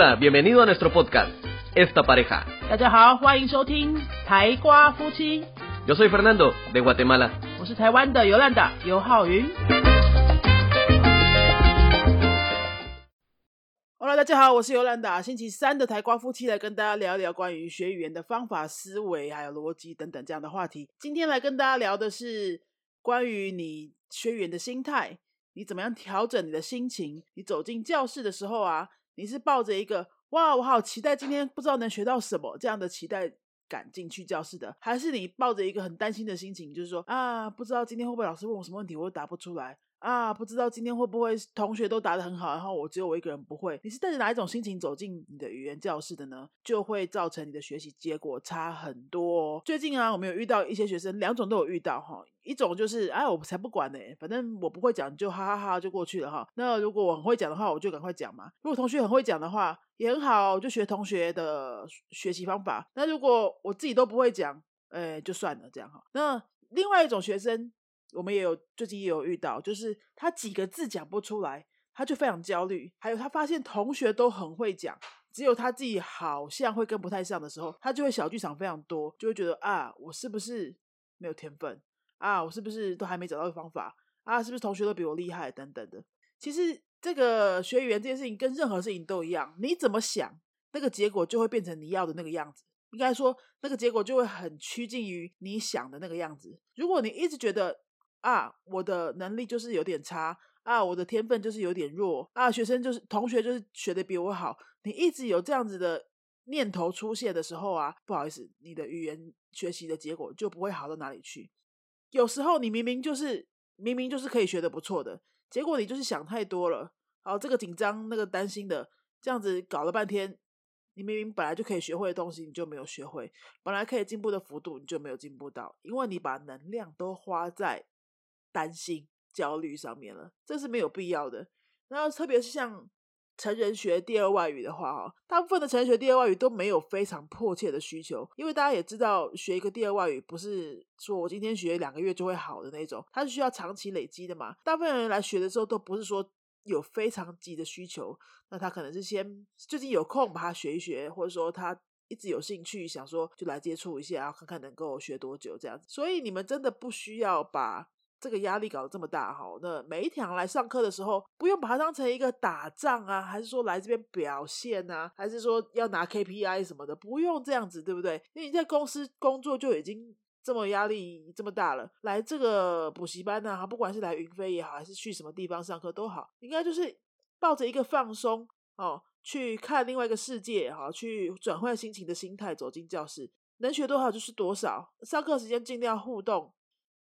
Hola, bienvenido a nuestro podcast, Esta Pareja. 大家好，欢迎收听台瓜夫妻，Yo soy Fernando, de Guatemala. 我是台湾的尤兰达尤浩云。Hello，大家好，我是尤兰达。星期三的台瓜夫妻来跟大家聊一聊关于学语言的方法、思维还有逻辑等等这样的话题。今天来跟大家聊的是关于你学语言的心态，你怎么样调整你的心情？你走进教室的时候啊，你是抱着一个哇，我好期待今天不知道能学到什么这样的期待感进去教室的，还是你抱着一个很担心的心情，就是说啊，不知道今天会不会老师问我什么问题，我又答不出来啊，不知道今天会不会同学都答得很好，然后我只有我一个人不会。你是带着哪一种心情走进你的语言教室的呢？就会造成你的学习结果差很多、最近啊，我们有遇到一些学生，两种都有遇到哈。一种就是，哎，我才不管呢、反正我不会讲，就哈哈哈就过去了哈。那如果我很会讲的话，我就赶快讲嘛。如果同学很会讲的话，也很好，我就学同学的学习方法。那如果我自己都不会讲，哎，就算了这样哈。那另外一种学生，我们也有最近也有遇到，就是他几个字讲不出来，他就非常焦虑。还有他发现同学都很会讲，只有他自己好像会跟不太上的时候，他就会小剧场非常多，就会觉得啊，我是不是没有天分啊？我是不是都还没找到方法啊？是不是同学都比我厉害等等的？其实这个学语言这件事情跟任何事情都一样，你怎么想，那个结果就会变成你要的那个样子。应该说，那个结果就会很趋近于你想的那个样子。如果你一直觉得啊，我的能力就是有点差啊，我的天分就是有点弱啊，学生就是同学就是学的比我好，你一直有这样子的念头出现的时候啊，不好意思，你的语言学习的结果就不会好到哪里去。有时候你明明就是明明就是可以学的不错的，结果你就是想太多了，好这个紧张那个担心的，这样子搞了半天，你明明本来就可以学会的东西，你就没有学会；本来可以进步的幅度，你就没有进步到，因为你把能量都花在担心、焦虑上面了，这是没有必要的。然后特别是像成人学第二外语的话，哈，大部分的成人学第二外语都没有非常迫切的需求，因为大家也知道，学一个第二外语不是说我今天学两个月就会好的那种，它是需要长期累积的嘛。大部分人来学的时候，都不是说有非常急的需求，那他可能是先最近有空把它学一学，或者说他一直有兴趣，想说就来接触一下，然后看看能够学多久这样子。所以你们真的不需要把这个压力搞得这么大哈。那每一堂来上课的时候，不用把它当成一个打仗啊，还是说来这边表现啊，还是说要拿 KPI 什么的，不用这样子，对不对？因为你在公司工作就已经。这么压力这么大了，来这个补习班啊，不管是来云飞也好，还是去什么地方上课都好，应该就是抱着一个放松哦，去看另外一个世界哈、去转换心情的心态走进教室，能学多少就是多少。上课时间尽量互动，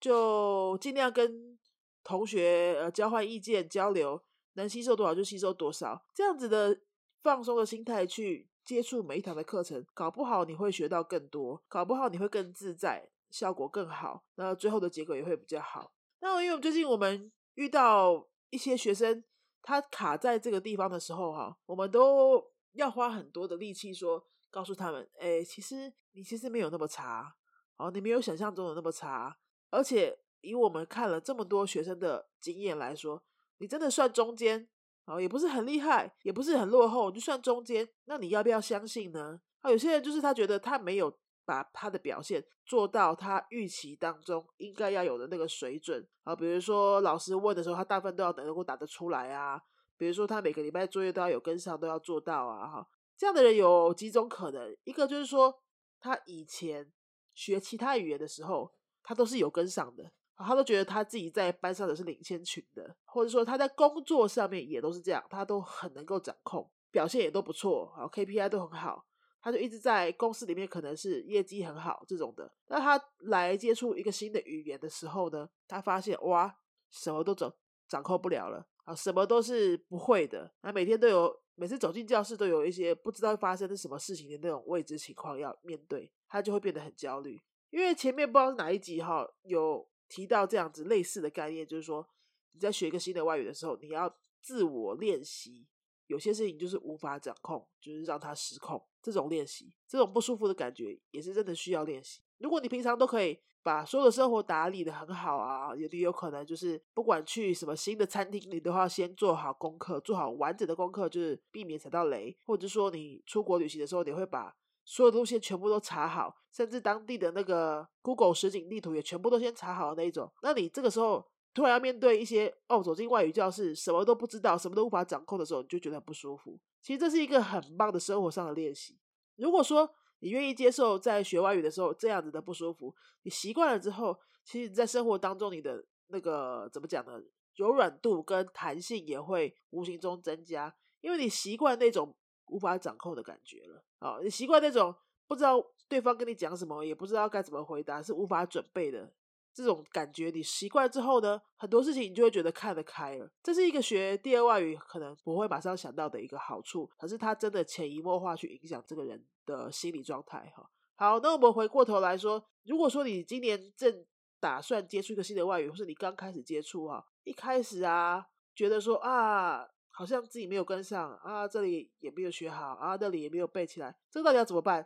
就尽量跟同学呃交换意见交流，能吸收多少就吸收多少，这样子的放松的心态去接触每一堂的课程，搞不好你会学到更多，搞不好你会更自在，效果更好，那最后的结果也会比较好。那因为最近我们遇到一些学生，他卡在这个地方的时候，哈，我们都要花很多的力气说，告诉他们，哎，其实你其实没有那么差，哦，你没有想象中的那么差，而且以我们看了这么多学生的经验来说，你真的算中间，哦，也不是很厉害，也不是很落后，就算中间，那你要不要相信呢？啊，有些人就是他觉得他没有。把他的表现做到他预期当中应该要有的那个水准啊，比如说老师问的时候，他大部分都要能够答得出来啊。比如说他每个礼拜作业都要有跟上，都要做到啊。哈，这样的人有几种可能，一个就是说他以前学其他语言的时候，他都是有跟上的，他都觉得他自己在班上的是领先群的，或者说他在工作上面也都是这样，他都很能够掌控，表现也都不错，好 KPI 都很好。他就一直在公司里面，可能是业绩很好这种的。那他来接触一个新的语言的时候呢，他发现哇，什么都掌掌控不了了啊，什么都是不会的。那每天都有，每次走进教室都有一些不知道发生的什么事情的那种未知情况要面对，他就会变得很焦虑。因为前面不知道是哪一集哈，有提到这样子类似的概念，就是说你在学一个新的外语的时候，你要自我练习。有些事情就是无法掌控，就是让它失控。这种练习，这种不舒服的感觉，也是真的需要练习。如果你平常都可以把所有的生活打理的很好啊，也有可能就是不管去什么新的餐厅，你都要先做好功课，做好完整的功课，就是避免踩到雷，或者说你出国旅行的时候，你会把所有东西全部都查好，甚至当地的那个 Google 实景地图也全部都先查好的那一种。那你这个时候突然要面对一些哦，走进外语教室，什么都不知道，什么都无法掌控的时候，你就觉得很不舒服。其实这是一个很棒的生活上的练习。如果说你愿意接受在学外语的时候这样子的不舒服，你习惯了之后，其实你在生活当中你的那个怎么讲呢？柔软度跟弹性也会无形中增加，因为你习惯那种无法掌控的感觉了啊，你习惯那种不知道对方跟你讲什么，也不知道该怎么回答，是无法准备的。这种感觉你习惯之后呢，很多事情你就会觉得看得开了。这是一个学第二外语可能不会马上想到的一个好处，可是它真的潜移默化去影响这个人的心理状态哈。好，那我们回过头来说，如果说你今年正打算接触一个新的外语，或是你刚开始接触哈，一开始啊觉得说啊，好像自己没有跟上啊，这里也没有学好啊，那里也没有背起来，这个到底要怎么办？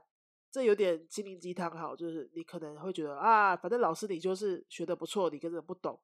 这有点心灵鸡汤哈，就是你可能会觉得啊，反正老师你就是学的不错，你根本不懂。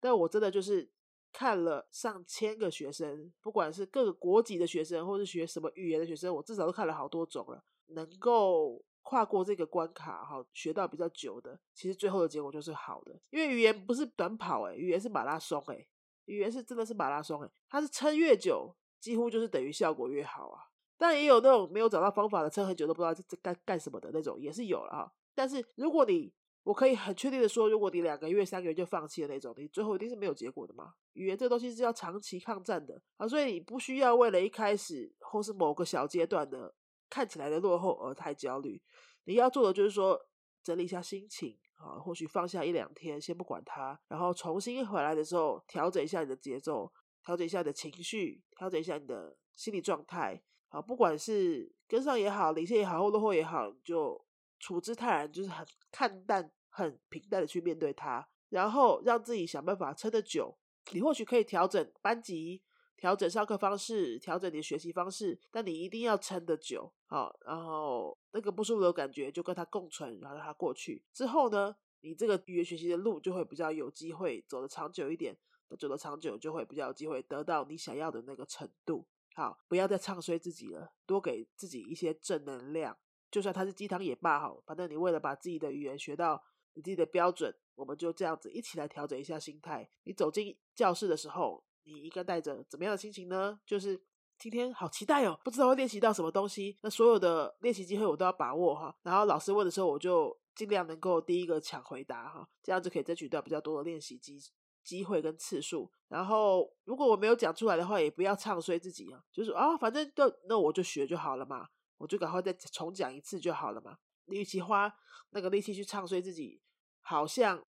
但我真的就是看了上千个学生，不管是各个国籍的学生，或是学什么语言的学生，我至少都看了好多种了。能够跨过这个关卡哈，学到比较久的，其实最后的结果就是好的。因为语言不是短跑诶，语言是马拉松诶，语言是真的是马拉松诶，它是撑越久，几乎就是等于效果越好啊。但也有那种没有找到方法的，撑很久都不知道这干干什么的那种，也是有了哈。但是如果你，我可以很确定的说，如果你两个月、三个月就放弃的那种，你最后一定是没有结果的嘛。语言这东西是要长期抗战的啊，所以你不需要为了一开始或是某个小阶段的看起来的落后而太焦虑。你要做的就是说，整理一下心情啊，或许放下一两天，先不管它，然后重新回来的时候，调整一下你的节奏，调整一下你的情绪，调整一下你的心理状态。好，不管是跟上也好，领先也好，或落后也好，你就处之泰然，就是很看淡、很平淡的去面对它，然后让自己想办法撑得久。你或许可以调整班级，调整上课方式，调整你的学习方式，但你一定要撑得久。好，然后那个不舒服的感觉就跟他共存，然后让它过去。之后呢，你这个语言学习的路就会比较有机会走得长久一点，走得长久就会比较有机会得到你想要的那个程度。好，不要再唱衰自己了，多给自己一些正能量。就算它是鸡汤也罢，好，反正你为了把自己的语言学到你自己的标准，我们就这样子一起来调整一下心态。你走进教室的时候，你应该带着怎么样的心情呢？就是今天好期待哦，不知道会练习到什么东西。那所有的练习机会我都要把握哈。然后老师问的时候，我就尽量能够第一个抢回答哈，这样子可以争取到比较多的练习机。机会跟次数，然后如果我没有讲出来的话，也不要唱衰自己啊，就是啊，反正就那我就学就好了嘛，我就赶快再重讲一次就好了嘛。你与其花那个力气去唱衰自己，好像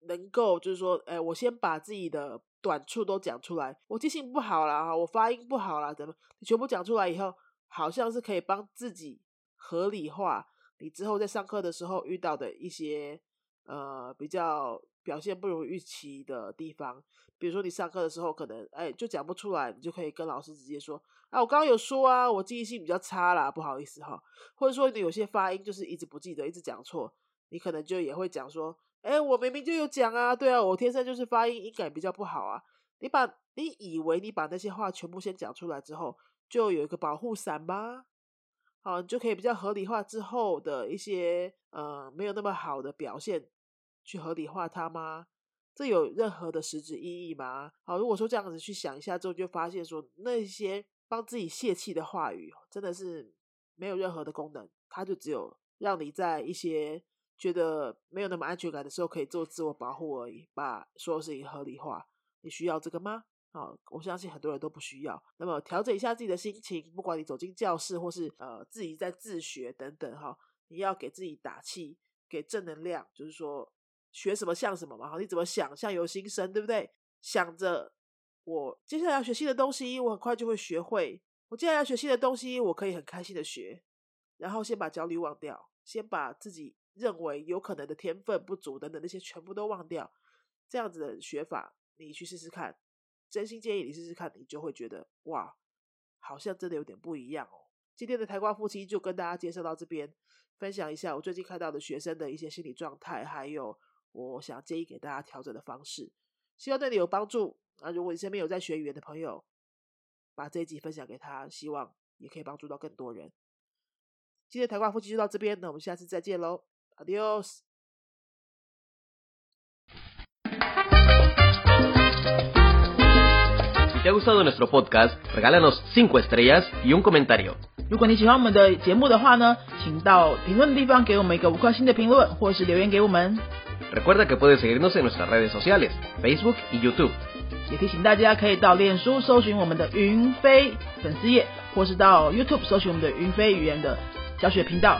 能够就是说，哎，我先把自己的短处都讲出来，我记性不好了我发音不好了，怎么？你全部讲出来以后，好像是可以帮自己合理化你之后在上课的时候遇到的一些呃比较。表现不如预期的地方，比如说你上课的时候可能哎就讲不出来，你就可以跟老师直接说啊，我刚刚有说啊，我记忆性比较差啦，不好意思哈。或者说你有些发音就是一直不记得，一直讲错，你可能就也会讲说，哎，我明明就有讲啊，对啊，我天生就是发音音感比较不好啊。你把你以为你把那些话全部先讲出来之后，就有一个保护伞吗，好，你就可以比较合理化之后的一些呃没有那么好的表现。去合理化它吗？这有任何的实质意义吗？好，如果说这样子去想一下之后，就发现说那些帮自己泄气的话语，真的是没有任何的功能，它就只有让你在一些觉得没有那么安全感的时候，可以做自我保护而已，把所有事情合理化。你需要这个吗？啊，我相信很多人都不需要。那么调整一下自己的心情，不管你走进教室或是呃自己在自学等等哈，你要给自己打气，给正能量，就是说。学什么像什么嘛？好，你怎么想，像由心生，对不对？想着我接下来要学新的东西，我很快就会学会。我接下来要学新的东西，我可以很开心的学，然后先把焦虑忘掉，先把自己认为有可能的天分不足等等那些全部都忘掉。这样子的学法，你去试试看。真心建议你试试看，你就会觉得哇，好像真的有点不一样哦。今天的台瓜夫妻就跟大家介绍到这边，分享一下我最近看到的学生的一些心理状态，还有我想建议给大家调整的方式，希望对你有帮助啊！如果你身边有在学语言的朋友，把这一集分享给他，希望也可以帮助到更多人。今天的台瓜夫妻就到这边，那我们下次再见喽 ，Adios。Si te ha gustado nuestro podcast, regálanos 5 estrellas y un comentario. 如果你喜欢我们的节目的话呢，请到评论地方给我们一个五颗星的评论，或是留言给我们。 Recuerda que puedes seguirnos en nuestras redes sociales, Facebook y YouTube. 也提醒大家可以到脸书搜寻我们的云飞粉丝页，或是到 YouTube 搜寻我们的云飞语言的教学频道，